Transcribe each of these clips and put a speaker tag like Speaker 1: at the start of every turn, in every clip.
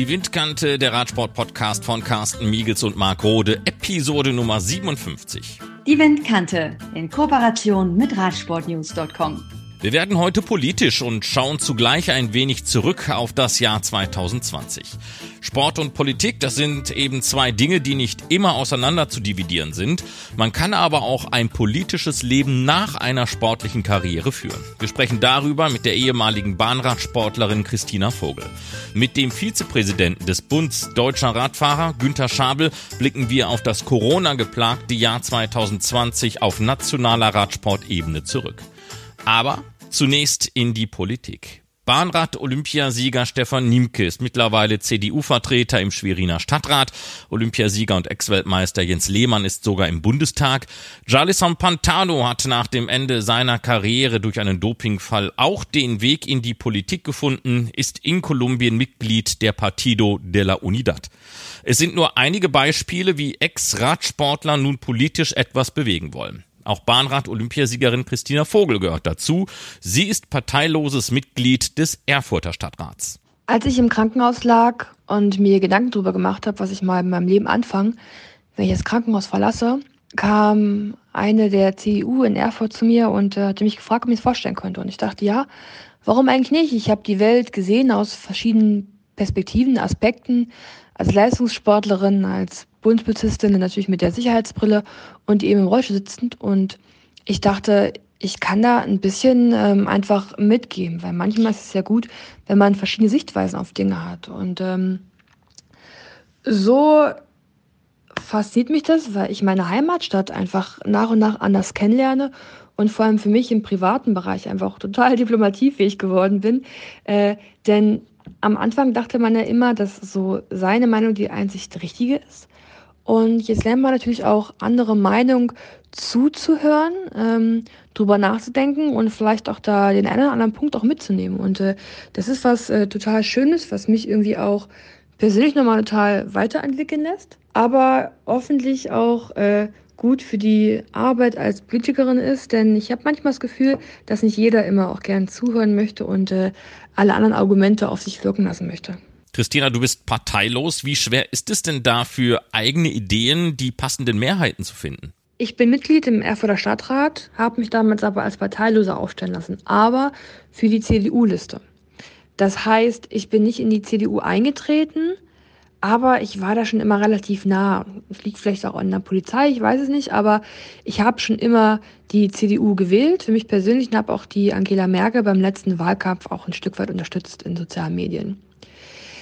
Speaker 1: Die Windkante, der Radsport-Podcast von Carsten Miegels und Marc Rode, Episode Nummer 57.
Speaker 2: Die Windkante in Kooperation mit Radsportnews.com.
Speaker 1: Wir werden heute politisch und schauen zugleich ein wenig zurück auf das Jahr 2020. Sport und Politik, das sind eben zwei Dinge, die nicht immer auseinander zu dividieren sind. Man kann aber auch ein politisches Leben nach einer sportlichen Karriere führen. Wir sprechen darüber mit der ehemaligen Bahnradsportlerin Christina Vogel. Mit dem Vizepräsidenten des Bunds Deutscher Radfahrer Günther Schabel blicken wir auf das Corona-geplagte Jahr 2020 auf nationaler Radsportebene zurück. Aber zunächst in die Politik. Bahnrad-Olympiasieger Stefan Niemke ist mittlerweile CDU-Vertreter im Schweriner Stadtrat. Olympiasieger und Ex-Weltmeister Jens Lehmann ist sogar im Bundestag. Jalison Pantano hat nach dem Ende seiner Karriere durch einen Dopingfall auch den Weg in die Politik gefunden, ist in Kolumbien Mitglied der Partido de la Unidad. Es sind nur einige Beispiele, wie Ex-Radsportler nun politisch etwas bewegen wollen. Auch Bahnrad-Olympiasiegerin Christina Vogel gehört dazu. Sie ist parteiloses Mitglied des Erfurter Stadtrats.
Speaker 3: Als ich im Krankenhaus lag und mir Gedanken darüber gemacht habe, was ich mal in meinem Leben anfange, wenn ich das Krankenhaus verlasse, kam eine der CDU in Erfurt zu mir und äh, hatte mich gefragt, ob ich es vorstellen könnte. Und ich dachte, ja, warum eigentlich nicht? Ich habe die Welt gesehen aus verschiedenen Perspektiven, Aspekten, als Leistungssportlerin, als Bundespolizistin, natürlich mit der Sicherheitsbrille und eben im Rollstuhl sitzend. Und ich dachte, ich kann da ein bisschen ähm, einfach mitgeben, weil manchmal ist es ja gut, wenn man verschiedene Sichtweisen auf Dinge hat. Und ähm, so fasziniert mich das, weil ich meine Heimatstadt einfach nach und nach anders kennenlerne und vor allem für mich im privaten Bereich einfach total diplomatiefähig geworden bin. Äh, denn am Anfang dachte man ja immer, dass so seine Meinung die einzig richtige ist. Und jetzt lernt man natürlich auch andere Meinungen zuzuhören, ähm, drüber nachzudenken und vielleicht auch da den einen oder anderen Punkt auch mitzunehmen. Und äh, das ist was äh, total Schönes, was mich irgendwie auch persönlich nochmal total weiterentwickeln lässt, aber hoffentlich auch äh, gut für die Arbeit als Politikerin ist, denn ich habe manchmal das Gefühl, dass nicht jeder immer auch gern zuhören möchte und äh, alle anderen Argumente auf sich wirken lassen möchte.
Speaker 1: Christina, du bist parteilos. Wie schwer ist es denn da für eigene Ideen die passenden Mehrheiten zu finden?
Speaker 3: Ich bin Mitglied im Erfurter Stadtrat, habe mich damals aber als Parteiloser aufstellen lassen, aber für die CDU-Liste. Das heißt, ich bin nicht in die CDU eingetreten, aber ich war da schon immer relativ nah. Es liegt vielleicht auch an der Polizei, ich weiß es nicht, aber ich habe schon immer die CDU gewählt, für mich persönlich und habe auch die Angela Merkel beim letzten Wahlkampf auch ein Stück weit unterstützt in sozialen Medien.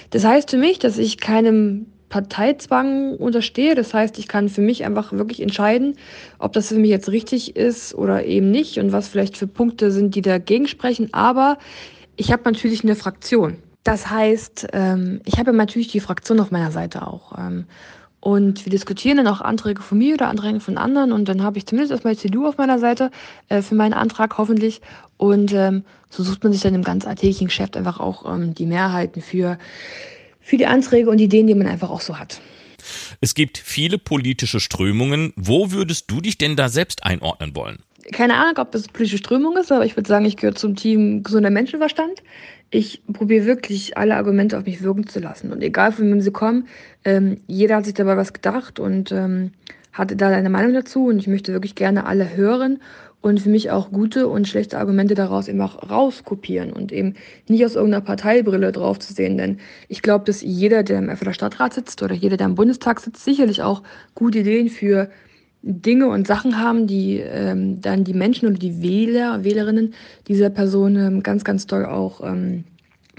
Speaker 3: Das heißt für mich, dass ich keinem Parteizwang unterstehe. Das heißt, ich kann für mich einfach wirklich entscheiden, ob das für mich jetzt richtig ist oder eben nicht und was vielleicht für Punkte sind, die dagegen sprechen. Aber ich habe natürlich eine Fraktion. Das heißt, ähm, ich habe natürlich die Fraktion auf meiner Seite auch. Und wir diskutieren dann auch Anträge von mir oder Anträge von anderen. Und dann habe ich zumindest erstmal CDU auf meiner Seite äh, für meinen Antrag hoffentlich. Und ähm, so sucht man sich dann im ganz alltäglichen Geschäft einfach auch ähm, die Mehrheiten für, für die Anträge und Ideen, die man einfach auch so hat.
Speaker 1: Es gibt viele politische Strömungen. Wo würdest du dich denn da selbst einordnen wollen?
Speaker 3: Keine Ahnung, ob das politische Strömung ist, aber ich würde sagen, ich gehöre zum Team gesunder Menschenverstand ich probiere wirklich alle Argumente auf mich wirken zu lassen. Und egal von wem sie kommen, ähm, jeder hat sich dabei was gedacht und ähm, hatte da eine Meinung dazu. Und ich möchte wirklich gerne alle hören und für mich auch gute und schlechte Argumente daraus eben auch rauskopieren und eben nicht aus irgendeiner Parteibrille drauf zu sehen. Denn ich glaube, dass jeder, der im FDP Stadtrat sitzt oder jeder, der im Bundestag sitzt, sicherlich auch gute Ideen für Dinge und Sachen haben, die ähm, dann die Menschen oder die Wähler, Wählerinnen dieser Person ähm, ganz, ganz toll auch ähm,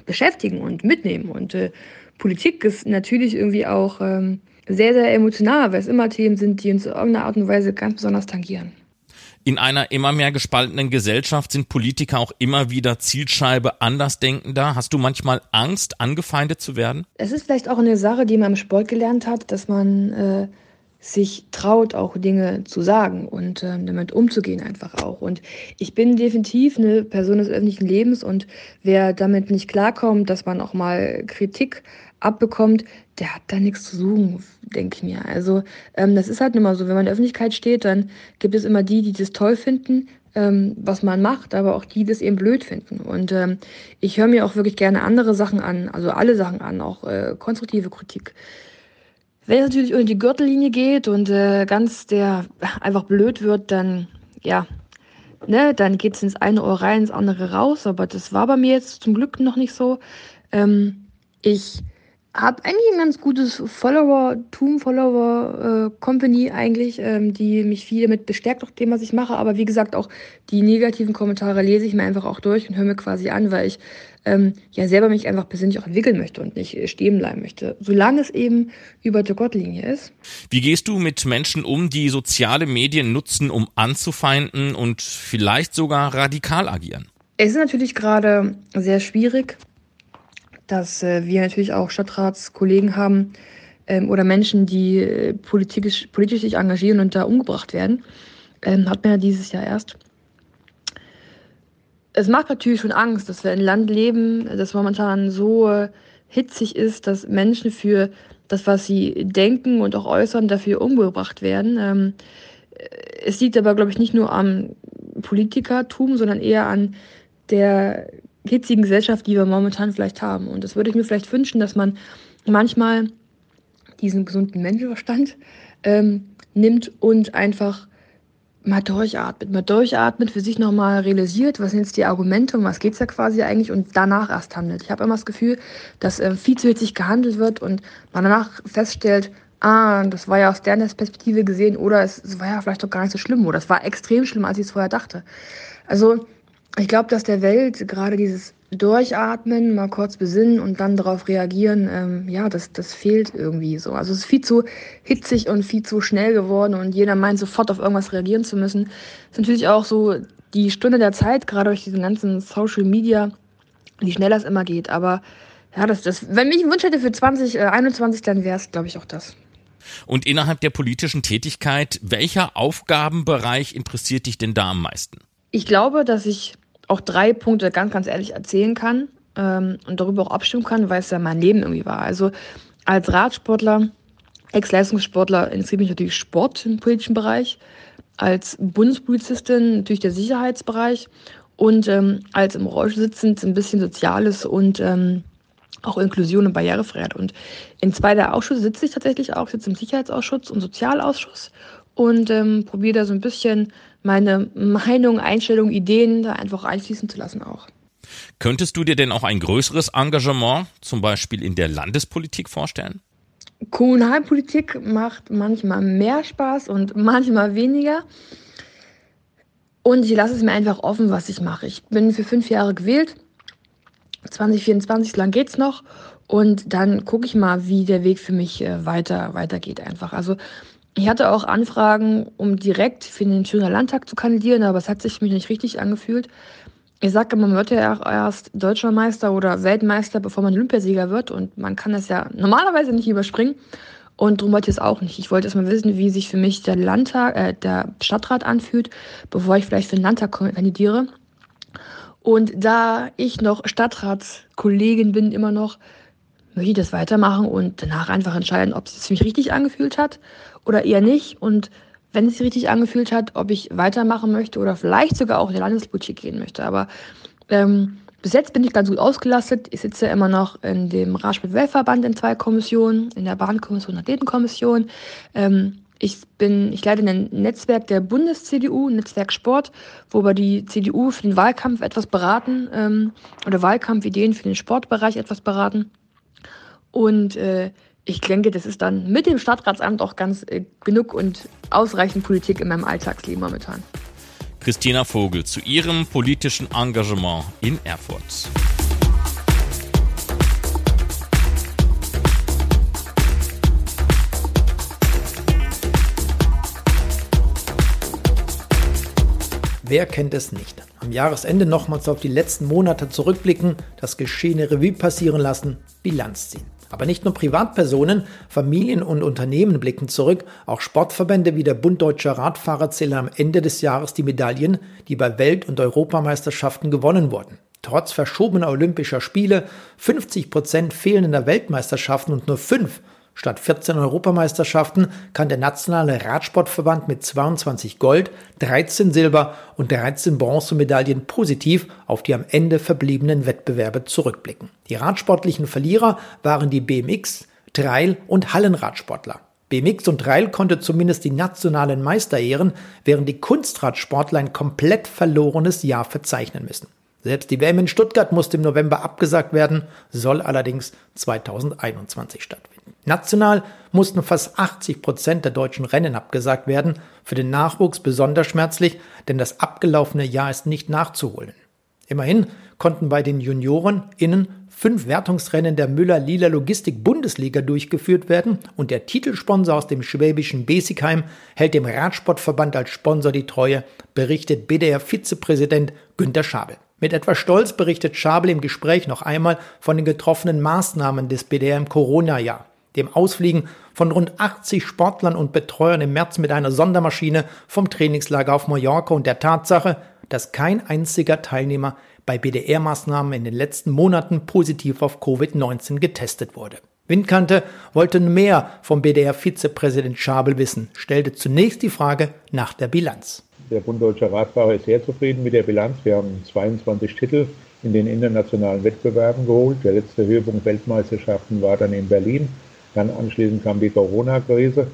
Speaker 3: beschäftigen und mitnehmen. Und äh, Politik ist natürlich irgendwie auch ähm, sehr, sehr emotional, weil es immer Themen sind, die uns in irgendeiner Art und Weise ganz besonders tangieren.
Speaker 1: In einer immer mehr gespaltenen Gesellschaft sind Politiker auch immer wieder Zielscheibe Andersdenkender. Hast du manchmal Angst, angefeindet zu werden?
Speaker 3: Es ist vielleicht auch eine Sache, die man im Sport gelernt hat, dass man äh, sich traut, auch Dinge zu sagen und äh, damit umzugehen einfach auch. Und ich bin definitiv eine Person des öffentlichen Lebens und wer damit nicht klarkommt, dass man auch mal Kritik abbekommt, der hat da nichts zu suchen, denke ich mir. Also ähm, das ist halt immer so, wenn man in der Öffentlichkeit steht, dann gibt es immer die, die das toll finden, ähm, was man macht, aber auch die, die das eben blöd finden. Und ähm, ich höre mir auch wirklich gerne andere Sachen an, also alle Sachen an, auch äh, konstruktive Kritik. Wenn es natürlich unter die Gürtellinie geht und äh, ganz der einfach blöd wird, dann ja, ne, dann geht es ins eine Ohr rein, ins andere raus. Aber das war bei mir jetzt zum Glück noch nicht so. Ähm, ich habe eigentlich ein ganz gutes Follower-Tum, Follower-Company eigentlich, ähm, die mich viel damit bestärkt, auch dem, was ich mache. Aber wie gesagt, auch die negativen Kommentare lese ich mir einfach auch durch und höre mir quasi an, weil ich ähm, ja selber mich einfach persönlich auch entwickeln möchte und nicht stehen bleiben möchte. Solange es eben über der Gottlinie ist.
Speaker 1: Wie gehst du mit Menschen um, die soziale Medien nutzen, um anzufeinden und vielleicht sogar radikal agieren?
Speaker 3: Es ist natürlich gerade sehr schwierig, dass äh, wir natürlich auch Stadtratskollegen haben ähm, oder Menschen, die äh, politisch, politisch sich engagieren und da umgebracht werden. Ähm, hat man ja dieses Jahr erst. Es macht natürlich schon Angst, dass wir in einem Land leben, das momentan so äh, hitzig ist, dass Menschen für das, was sie denken und auch äußern, dafür umgebracht werden. Ähm, es liegt aber, glaube ich, nicht nur am Politikertum, sondern eher an der hitzigen Gesellschaft, die wir momentan vielleicht haben. Und das würde ich mir vielleicht wünschen, dass man manchmal diesen gesunden Menschenverstand ähm, nimmt und einfach mal durchatmet, mal durchatmet, für sich nochmal realisiert, was sind jetzt die Argumente, um was geht es da quasi eigentlich und danach erst handelt. Ich habe immer das Gefühl, dass äh, viel zu hitzig gehandelt wird und man danach feststellt, ah, das war ja aus der Perspektive gesehen oder es, es war ja vielleicht doch gar nicht so schlimm oder es war extrem schlimm, als ich es vorher dachte. Also ich glaube, dass der Welt gerade dieses Durchatmen, mal kurz besinnen und dann darauf reagieren, ähm, ja, das, das fehlt irgendwie so. Also es ist viel zu hitzig und viel zu schnell geworden und jeder meint sofort auf irgendwas reagieren zu müssen. Es ist natürlich auch so die Stunde der Zeit, gerade durch diesen ganzen Social Media, wie schnell das immer geht. Aber ja, das, das, wenn ich einen Wunsch hätte für 2021, dann wäre es, glaube ich, auch das.
Speaker 1: Und innerhalb der politischen Tätigkeit, welcher Aufgabenbereich interessiert dich denn da am meisten?
Speaker 3: Ich glaube, dass ich auch drei Punkte ganz, ganz ehrlich erzählen kann ähm, und darüber auch abstimmen kann, weil es ja mein Leben irgendwie war. Also als Radsportler, Ex-Leistungssportler interessiert mich natürlich Sport im politischen Bereich, als Bundespolizistin natürlich der Sicherheitsbereich und ähm, als im Rollstuhl sitzend ein bisschen Soziales und ähm, auch Inklusion und Barrierefreiheit. Und in zwei der Ausschüsse sitze ich tatsächlich auch, sitze im Sicherheitsausschuss und Sozialausschuss und ähm, probiere da so ein bisschen meine Meinung, Einstellung, Ideen da einfach einfließen zu lassen auch.
Speaker 1: Könntest du dir denn auch ein größeres Engagement, zum Beispiel in der Landespolitik, vorstellen?
Speaker 3: Kommunalpolitik macht manchmal mehr Spaß und manchmal weniger. Und ich lasse es mir einfach offen, was ich mache. Ich bin für fünf Jahre gewählt. 2024 lang geht's noch. Und dann gucke ich mal, wie der Weg für mich äh, weiter weitergeht einfach. Also ich hatte auch Anfragen, um direkt für den Thüringer Landtag zu kandidieren, aber es hat sich mir nicht richtig angefühlt. Ich sage, man wird ja erst Deutscher Meister oder Weltmeister, bevor man Olympiasieger wird. Und man kann das ja normalerweise nicht überspringen. Und darum wollte ich es auch nicht. Ich wollte erstmal wissen, wie sich für mich der Landtag, äh, der Stadtrat anfühlt, bevor ich vielleicht für den Landtag kandidiere. Und da ich noch Stadtratskollegin bin, immer noch, möchte ich das weitermachen und danach einfach entscheiden, ob es sich für mich richtig angefühlt hat oder eher nicht. Und wenn es sich richtig angefühlt hat, ob ich weitermachen möchte oder vielleicht sogar auch in die Landespolitik gehen möchte. Aber ähm, bis jetzt bin ich ganz gut ausgelastet. Ich sitze immer noch in dem Radsport-Weltverband in zwei Kommissionen, in der Bahnkommission und Athletenkommission. Ähm, ich bin, ich leite ein Netzwerk der Bundes-CDU, Netzwerk Sport, wo wir die CDU für den Wahlkampf etwas beraten ähm, oder Wahlkampfideen für den Sportbereich etwas beraten. Und äh, ich denke, das ist dann mit dem Stadtratsamt auch ganz äh, genug und ausreichend Politik in meinem Alltagsleben momentan.
Speaker 1: Christina Vogel zu ihrem politischen Engagement in Erfurt.
Speaker 4: Wer kennt es nicht? Am Jahresende nochmals auf die letzten Monate zurückblicken, das Geschehene Revue passieren lassen, Bilanz ziehen. Aber nicht nur Privatpersonen, Familien und Unternehmen blicken zurück, auch Sportverbände wie der Bund Deutscher Radfahrer zählen am Ende des Jahres die Medaillen, die bei Welt- und Europameisterschaften gewonnen wurden. Trotz verschobener Olympischer Spiele, 50 Prozent fehlender Weltmeisterschaften und nur fünf statt 14 Europameisterschaften kann der nationale Radsportverband mit 22 Gold, 13 Silber und 13 Bronzemedaillen positiv auf die am Ende verbliebenen Wettbewerbe zurückblicken. Die radsportlichen Verlierer waren die BMX, Trail und Hallenradsportler. BMX und Trail konnte zumindest die nationalen Meister ehren, während die Kunstradsportler ein komplett verlorenes Jahr verzeichnen müssen. Selbst die WM in Stuttgart musste im November abgesagt werden, soll allerdings 2021 stattfinden. National mussten fast 80 Prozent der deutschen Rennen abgesagt werden, für den Nachwuchs besonders schmerzlich, denn das abgelaufene Jahr ist nicht nachzuholen. Immerhin konnten bei den Junioren innen fünf Wertungsrennen der Müller-Lila Logistik Bundesliga durchgeführt werden und der Titelsponsor aus dem schwäbischen Besigheim hält dem Radsportverband als Sponsor die Treue, berichtet BDR-Vizepräsident Günter Schabel. Mit etwas Stolz berichtet Schabel im Gespräch noch einmal von den getroffenen Maßnahmen des BDR im Corona-Jahr, dem Ausfliegen von rund 80 Sportlern und Betreuern im März mit einer Sondermaschine vom Trainingslager auf Mallorca und der Tatsache, dass kein einziger Teilnehmer bei BDR-Maßnahmen in den letzten Monaten positiv auf Covid-19 getestet wurde. Windkante wollte mehr vom BDR-Vizepräsident Schabel wissen, stellte zunächst die Frage nach der Bilanz.
Speaker 5: Der Bund Deutscher Radfahrer ist sehr zufrieden mit der Bilanz. Wir haben 22 Titel in den internationalen Wettbewerben geholt. Der letzte Höhepunkt Weltmeisterschaften war dann in Berlin. Dann anschließend kam die Corona-Krise.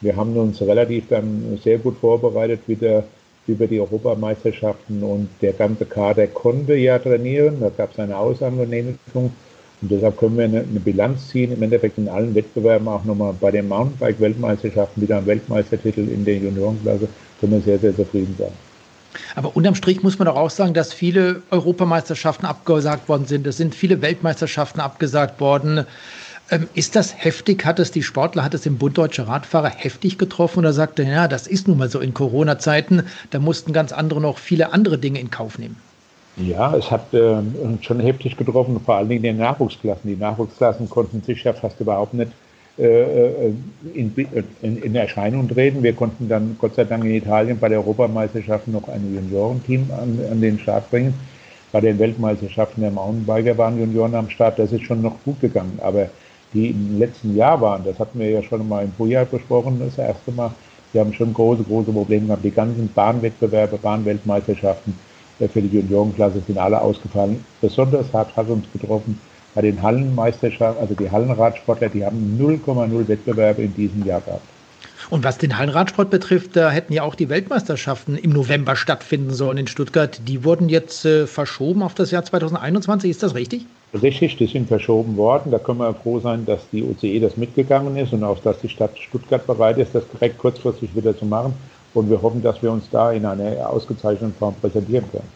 Speaker 5: Wir haben uns relativ dann sehr gut vorbereitet wieder über die Europameisterschaften und der ganze Kader konnte ja trainieren. Da gab es eine Ausnahmegenehmigung. Und deshalb können wir eine, eine, Bilanz ziehen, im Endeffekt in allen Wettbewerben, auch nochmal bei den Mountainbike-Weltmeisterschaften, wieder ein Weltmeistertitel in der Juniorenklasse, können wir sehr, sehr zufrieden sein.
Speaker 4: Aber unterm Strich muss man doch auch sagen, dass viele Europameisterschaften abgesagt worden sind. Es sind viele Weltmeisterschaften abgesagt worden. Ähm, ist das heftig? Hat es die Sportler, hat es den Bund Deutscher Radfahrer heftig getroffen oder sagte, ja, das ist nun mal so in Corona-Zeiten, da mussten ganz andere noch viele andere Dinge in Kauf nehmen?
Speaker 5: Ja, es hat äh, schon heftig getroffen, vor allen Dingen in den Nachwuchsklassen. Die Nachwuchsklassen konnten sich ja fast überhaupt nicht äh, äh in, in, in, Erscheinung treten. Wir konnten dann Gott sei Dank in Italien bei der Europameisterschaft noch ein Juniorenteam an, an den Start bringen. Bei den Weltmeisterschaften der Mountainbiker waren Junioren am Start. Das ist schon noch gut gegangen. Aber die im letzten Jahr waren, das hatten wir ja schon mal im Frühjahr besprochen, das erste Mal. Wir haben schon große, große Probleme gehabt. Die ganzen Bahnwettbewerbe, Bahnweltmeisterschaften, für die Juniorenklasse sind alle ausgefallen. Besonders hart hat uns getroffen bei den Hallenmeisterschaften, also die Hallenradsportler, die haben 0,0 Wettbewerbe in diesem Jahr gehabt.
Speaker 4: Und was den Hallenradsport betrifft, da hätten ja auch die Weltmeisterschaften im November stattfinden sollen in Stuttgart. Die wurden jetzt äh, verschoben auf das Jahr 2021. Ist das richtig?
Speaker 5: Richtig, die sind verschoben worden. Da können wir froh sein, dass die UCE das mitgegangen ist und auch, dass die Stadt Stuttgart bereit ist, das direkt kurzfristig wieder zu machen. Und wir hoffen, dass wir uns da in einer ausgezeichneten Form präsentieren können.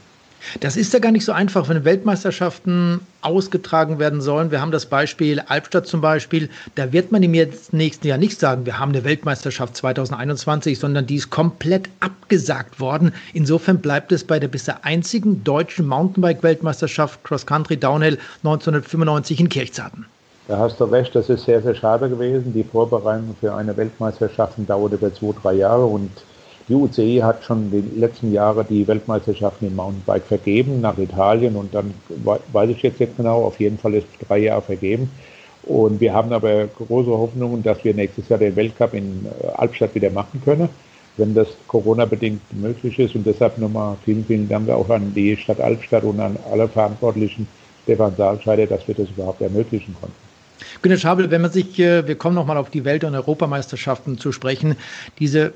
Speaker 4: Das ist ja gar nicht so einfach, wenn Weltmeisterschaften ausgetragen werden sollen. Wir haben das Beispiel Albstadt zum Beispiel. Da wird man im nächsten Jahr nicht sagen, wir haben eine Weltmeisterschaft 2021, sondern die ist komplett abgesagt worden. Insofern bleibt es bei der bisher einzigen deutschen Mountainbike-Weltmeisterschaft Cross Country Downhill 1995 in Kirchzarten.
Speaker 5: Da hast du recht, das ist sehr, sehr schade gewesen. Die Vorbereitung für eine Weltmeisterschaft dauerte über zwei, drei Jahre und die UCI hat schon den letzten Jahren die Weltmeisterschaften im Mountainbike vergeben nach Italien und dann weiß ich jetzt nicht genau, auf jeden Fall ist drei Jahre vergeben. Und wir haben aber große Hoffnungen, dass wir nächstes Jahr den Weltcup in äh, Albstadt wieder machen können, wenn das Corona-bedingt möglich ist. Und deshalb nochmal vielen, vielen Dank auch an die Stadt Albstadt und an alle Verantwortlichen, Stefan Saalscheider, dass wir das überhaupt ermöglichen konnten.
Speaker 4: Günter Schabel, wenn man sich, äh, wir kommen nochmal auf die Welt- und Europameisterschaften zu sprechen, diese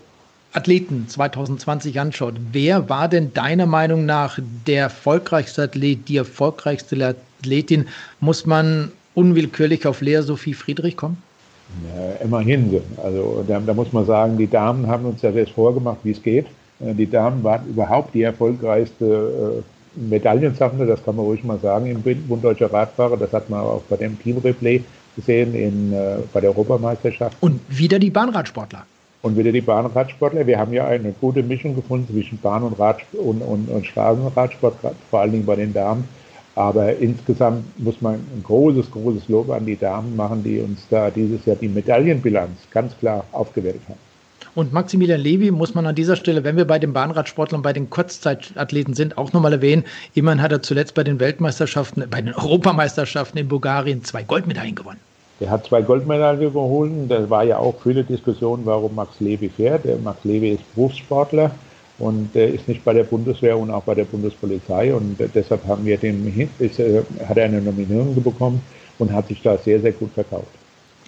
Speaker 4: Athleten 2020 anschaut, wer war denn deiner Meinung nach der erfolgreichste Athlet, die erfolgreichste Athletin? Muss man unwillkürlich auf Lea Sophie Friedrich kommen?
Speaker 5: Ja, immerhin. Also da, da, muss man sagen, die Damen haben uns ja jetzt vorgemacht, wie es geht. Äh, die Damen waren überhaupt die erfolgreichste äh, Medaillensammler, das kann man ruhig mal sagen, im Bund Deutscher Radfahrer. Das hat man auch bei dem Team-Replay gesehen in, äh, bei der Europameisterschaft.
Speaker 4: Und wieder die Bahnradsportler
Speaker 5: und wieder die Bahnradsportler. Wir haben ja eine gute Mischung gefunden zwischen Bahn- und, und, und, und Straßenradsport, vor allen Dingen bei den Damen. Aber insgesamt muss man ein großes, großes Lob an die Damen machen, die uns da dieses Jahr die Medaillenbilanz ganz klar aufgewertet haben.
Speaker 4: Und Maximilian Levy muss man an dieser Stelle, wenn wir bei den Bahnradsportlern, bei den Kurzzeitathleten sind, auch nochmal erwähnen. Immerhin hat er zuletzt bei den Weltmeisterschaften, bei den Europameisterschaften in Bulgarien zwei Goldmedaillen gewonnen.
Speaker 5: Er hat zwei Goldmedaillen geholt. Da war ja auch viele Diskussionen, warum Max Levy fährt. Der Max Levy ist Berufssportler und ist nicht bei der Bundeswehr und auch bei der Bundespolizei. Und deshalb haben wir den, ist, äh, hat er eine Nominierung bekommen und hat sich da sehr, sehr gut verkauft.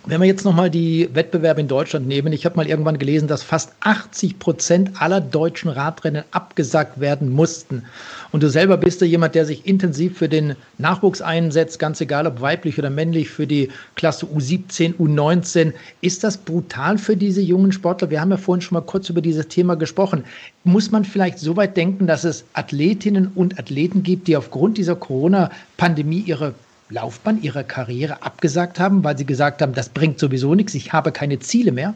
Speaker 4: Wenn wir jetzt nochmal die Wettbewerbe in Deutschland nehmen, ich habe mal irgendwann gelesen, dass fast 80 Prozent aller deutschen Radrennen abgesagt werden mussten. Und du selber bist ja jemand, der sich intensiv für den Nachwuchs einsetzt, ganz egal ob weiblich oder männlich, für die Klasse U17, U19. Ist das brutal für diese jungen Sportler? Wir haben ja vorhin schon mal kurz über dieses Thema gesprochen. Muss man vielleicht so weit denken, dass es Athletinnen und Athleten gibt, die aufgrund dieser Corona-Pandemie ihre Laufbahn, ihre Karriere abgesagt haben, weil sie gesagt haben, das bringt sowieso nichts, ich habe keine Ziele mehr?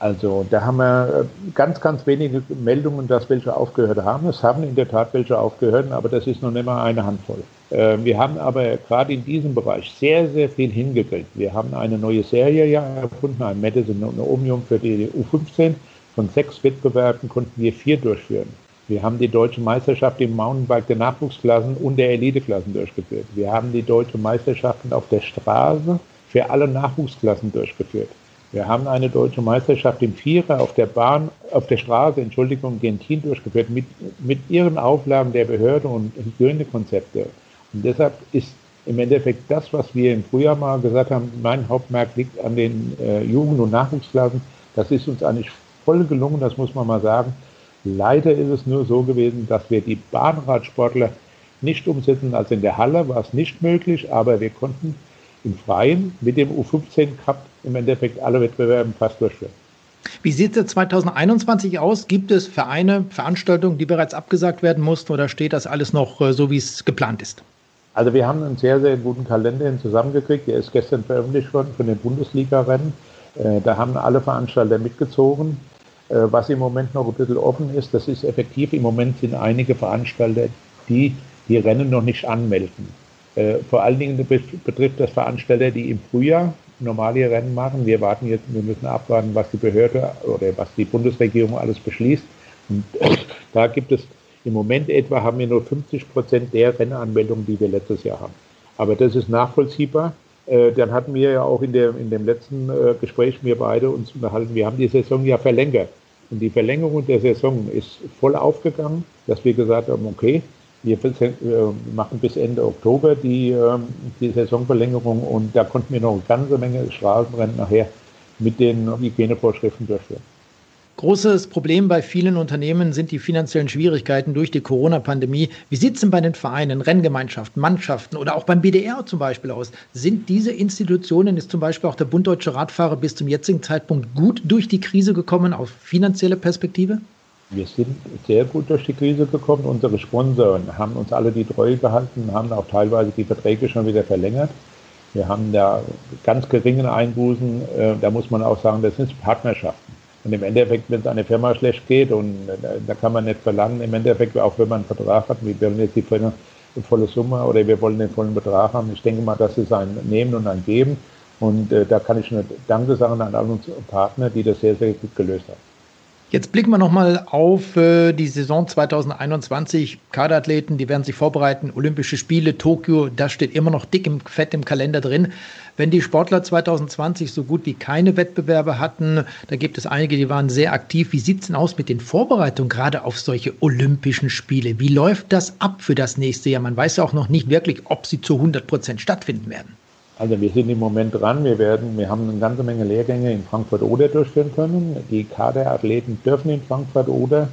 Speaker 5: Also da haben wir äh, ganz, ganz wenige Meldungen, dass welche aufgehört haben. Es haben in der Tat welche aufgehört, aber das ist noch nicht mal eine Handvoll. Äh, wir haben aber gerade in diesem Bereich sehr, sehr viel hingekriegt. Wir haben eine neue Serie ja erfunden, ein Madison und eine Omnium für die U15. Von sechs Wettbewerben konnten wir vier durchführen. Wir haben die deutsche Meisterschaft im Mountainbike der Nachwuchsklassen und der Eliteklassen durchgeführt. Wir haben die deutsche Meisterschaften auf der Straße für alle Nachwuchsklassen durchgeführt. Wir haben eine deutsche Meisterschaft im Vierer auf der Bahn, auf der Straße, Entschuldigung, Gentin durchgeführt mit, mit ihren Auflagen der Behörde und Hygienekonzepte. Und deshalb ist im Endeffekt das, was wir im Frühjahr mal gesagt haben, mein Hauptmerk liegt an den äh, Jugend- und Nachwuchsklassen. Das ist uns eigentlich voll gelungen, das muss man mal sagen. Leider ist es nur so gewesen, dass wir die Bahnradsportler nicht umsetzen. Also in der Halle war es nicht möglich, aber wir konnten im Freien mit dem U15 Cup im Endeffekt alle Wettbewerbe fast durchführen.
Speaker 4: Wie sieht es 2021 aus? Gibt es Vereine, Veranstaltungen, die bereits abgesagt werden mussten oder steht das alles noch äh, so, wie es geplant ist?
Speaker 5: Also wir haben einen sehr, sehr guten Kalender zusammengekriegt. Der ist gestern veröffentlicht worden von den Bundesliga-Rennen. Äh, da haben alle Veranstalter mitgezogen. Äh, was im Moment noch ein bisschen offen ist, das ist effektiv. Im Moment sind einige Veranstalter, die die Rennen noch nicht anmelden. Äh, vor allen Dingen betrifft das Veranstalter, die im Frühjahr normale Rennen machen. Wir warten jetzt, wir müssen abwarten, was die Behörde oder was die Bundesregierung alles beschließt. Und da gibt es im Moment etwa haben wir nur 50 Prozent der Rennanmeldungen, die wir letztes Jahr haben. Aber das ist nachvollziehbar. Äh, dann hatten wir ja auch in, der, in dem letzten äh, Gespräch, wir beide uns unterhalten, wir haben die Saison ja verlängert. Und die Verlängerung der Saison ist voll aufgegangen, dass wir gesagt haben, okay, wir machen bis Ende Oktober die, ähm, die Saisonverlängerung und da konnten wir noch eine ganze Menge Straßenrennen nachher mit den Hygienevorschriften durchführen.
Speaker 4: Großes Problem bei vielen Unternehmen sind die finanziellen Schwierigkeiten durch die Corona-Pandemie. Wie sieht es denn bei den Vereinen, Renngemeinschaften, Mannschaften oder auch beim BDR zum Beispiel aus? Sind diese Institutionen, ist zum Beispiel auch der Bund Deutsche Radfahrer bis zum jetzigen Zeitpunkt gut durch die Krise gekommen auf finanzielle Perspektive?
Speaker 5: Wir sind sehr gut durch die Krise gekommen. Unsere Sponsoren haben uns alle die Treue gehalten, haben auch teilweise die Verträge schon wieder verlängert. Wir haben da ganz geringe Einbußen. Äh, da muss man auch sagen, das sind Partnerschaften. Und im Endeffekt, wenn es einer Firma schlecht geht, und äh, da kann man nicht verlangen, im Endeffekt, auch wenn man einen Vertrag hat, wir wollen jetzt die volle Summe oder wir wollen den vollen Betrag haben. Ich denke mal, das ist ein Nehmen und ein Geben. Und äh, da kann ich nur Danke sagen an alle unsere Partner, die das sehr, sehr gut gelöst haben.
Speaker 4: Jetzt blicken wir nochmal auf äh, die Saison 2021. Kaderathleten, die werden sich vorbereiten. Olympische Spiele, Tokio, das steht immer noch dick im Fett im Kalender drin. Wenn die Sportler 2020 so gut wie keine Wettbewerbe hatten, da gibt es einige, die waren sehr aktiv. Wie sieht es denn aus mit den Vorbereitungen gerade auf solche Olympischen Spiele? Wie läuft das ab für das nächste Jahr? Man weiß ja auch noch nicht wirklich, ob sie zu 100 Prozent stattfinden werden.
Speaker 5: Also wir sind im Moment dran. Wir werden, wir haben eine ganze Menge Lehrgänge in Frankfurt-Oder durchführen können. Die Kaderathleten dürfen in Frankfurt-Oder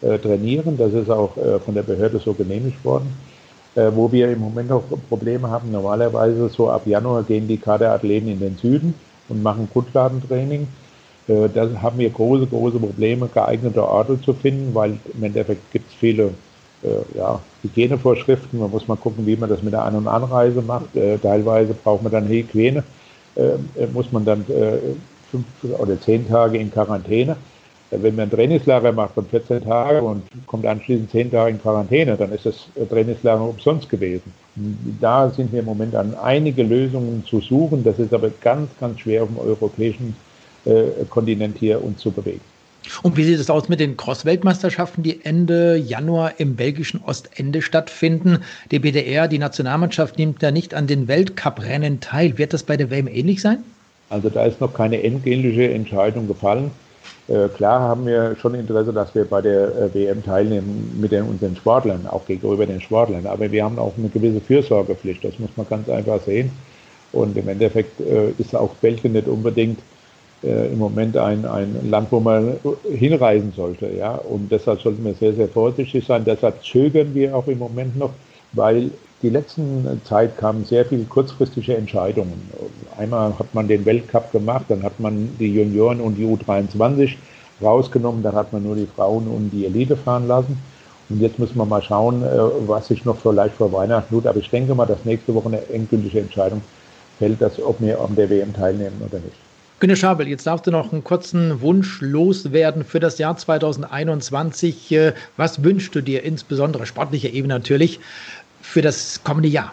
Speaker 5: äh, trainieren. Das ist auch äh, von der Behörde so genehmigt worden. Äh, wo wir im Moment noch Probleme haben, normalerweise so ab Januar gehen die Kaderathleten in den Süden und machen Grundlagentraining. Äh, da haben wir große, große Probleme, geeignete Orte zu finden, weil im Endeffekt gibt es viele äh, ja, Hygienevorschriften. Man muss mal gucken, wie man das mit der An- und Anreise macht. Äh, teilweise braucht man dann Hygiene, äh, muss man dann fünf oder zehn Tage in Quarantäne. Wenn man ein Trainingslager macht von 14 Tagen und kommt anschließend zehn Tage in Quarantäne, dann ist das Trainingslager umsonst gewesen. Da sind wir im Moment an einige Lösungen zu suchen. Das ist aber ganz, ganz schwer auf dem europäischen Kontinent hier uns zu bewegen.
Speaker 4: Und wie sieht es aus mit den Cross-Weltmeisterschaften, die Ende Januar im belgischen Ostende stattfinden? Die BDR, die Nationalmannschaft, nimmt da nicht an den Weltcuprennen teil. Wird das bei der WM ähnlich sein?
Speaker 5: Also da ist noch keine endgültige Entscheidung gefallen. Äh, klar haben wir schon Interesse, dass wir bei der äh, WM teilnehmen mit den, unseren Sportlern, auch gegenüber den Sportlern. Aber wir haben auch eine gewisse Fürsorgepflicht, das muss man ganz einfach sehen. Und im Endeffekt äh, ist auch Belgien nicht unbedingt äh, im Moment ein, ein Land, wo man hinreisen sollte. Ja? Und deshalb sollten wir sehr, sehr vorsichtig sein. Deshalb zögern wir auch im Moment noch, weil die letzten Zeit kamen sehr viele kurzfristige Entscheidungen. Einmal hat man den Weltcup gemacht, dann hat man die Junioren und die U23 rausgenommen, dann hat man nur die Frauen und die Elite fahren lassen. Und jetzt müssen wir mal schauen, äh, was sich noch vielleicht vor Weihnachten tut. Aber ich denke mal, dass nächste Woche eine endgültige Entscheidung fällt, dass, ob wir an der WM teilnehmen oder nicht.
Speaker 4: Günter Schabel, jetzt darfst du noch einen kurzen Wunsch loswerden für das Jahr 2021. Äh, was wünschst du dir, insbesondere sportlicher Ebene natürlich, für das kommende Jahr?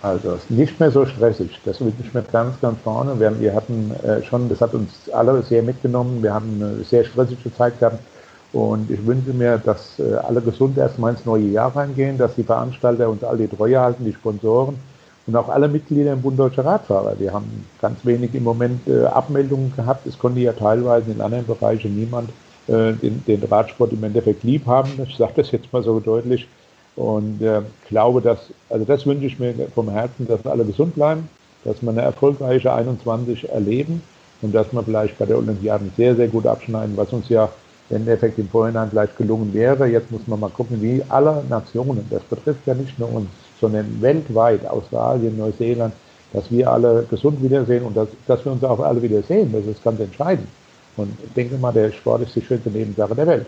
Speaker 5: Also nicht mehr so stressig. Das wünsche ich mir ganz, ganz vorne. Wir, haben, wir hatten äh, schon, das hat uns alle sehr mitgenommen. Wir haben eine sehr stressige Zeit gehabt. Und ich wünsche mir, dass äh, alle gesund erstmal ins neue Jahr reingehen, dass die Veranstalter uns alle die Treue halten, die Sponsoren und auch alle Mitglieder im Bund Deutscher Radfahrer. Wir haben ganz wenig im Moment äh, Abmeldungen gehabt. Es konnte ja teilweise in anderen Bereichen niemand äh, den, den, Radsport im Endeffekt lieb haben. Ich sage das jetzt mal so deutlich. Und äh, glaube, dass, also das wünsche ich mir vom Herzen, dass alle gesund bleiben, dass wir eine erfolgreiche 21 erleben und dass wir vielleicht bei der Olympiade sehr, sehr gut abschneiden, was uns ja im Endeffekt im Vorhinein gleich gelungen wäre. Jetzt muss man mal gucken, wie alle Nationen, das betrifft ja nicht nur uns, sondern weltweit, Australien, Neuseeland, dass wir alle gesund wiedersehen und dass, dass wir uns auch alle wiedersehen. Das ist ganz entscheidend. Und ich denke mal, der Sport ist die schönste Nebensache der Welt.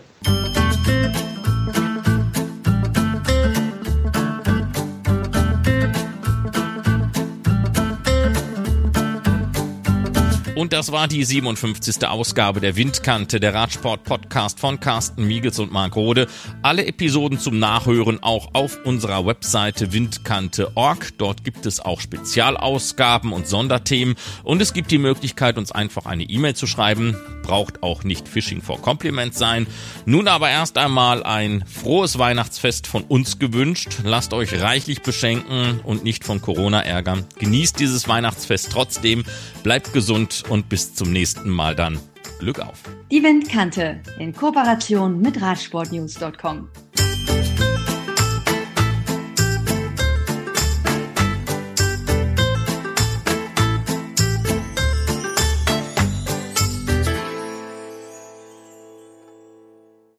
Speaker 1: Das war die 57. Ausgabe der Windkante, der Radsport-Podcast von Carsten Miegels und Marc Rode. Alle Episoden zum Nachhören auch auf unserer Webseite windkante.org. Dort gibt es auch Spezialausgaben und Sonderthemen. Und es gibt die Möglichkeit, uns einfach eine E-Mail zu schreiben. Braucht auch nicht Phishing for Compliments sein. Nun aber erst einmal ein frohes Weihnachtsfest von uns gewünscht. Lasst euch reichlich beschenken und nicht von Corona ärgern. Genießt dieses Weihnachtsfest trotzdem. Bleibt gesund und bis zum nächsten Mal dann. Glück auf.
Speaker 2: Die Windkante in Kooperation mit Radsportnews.com.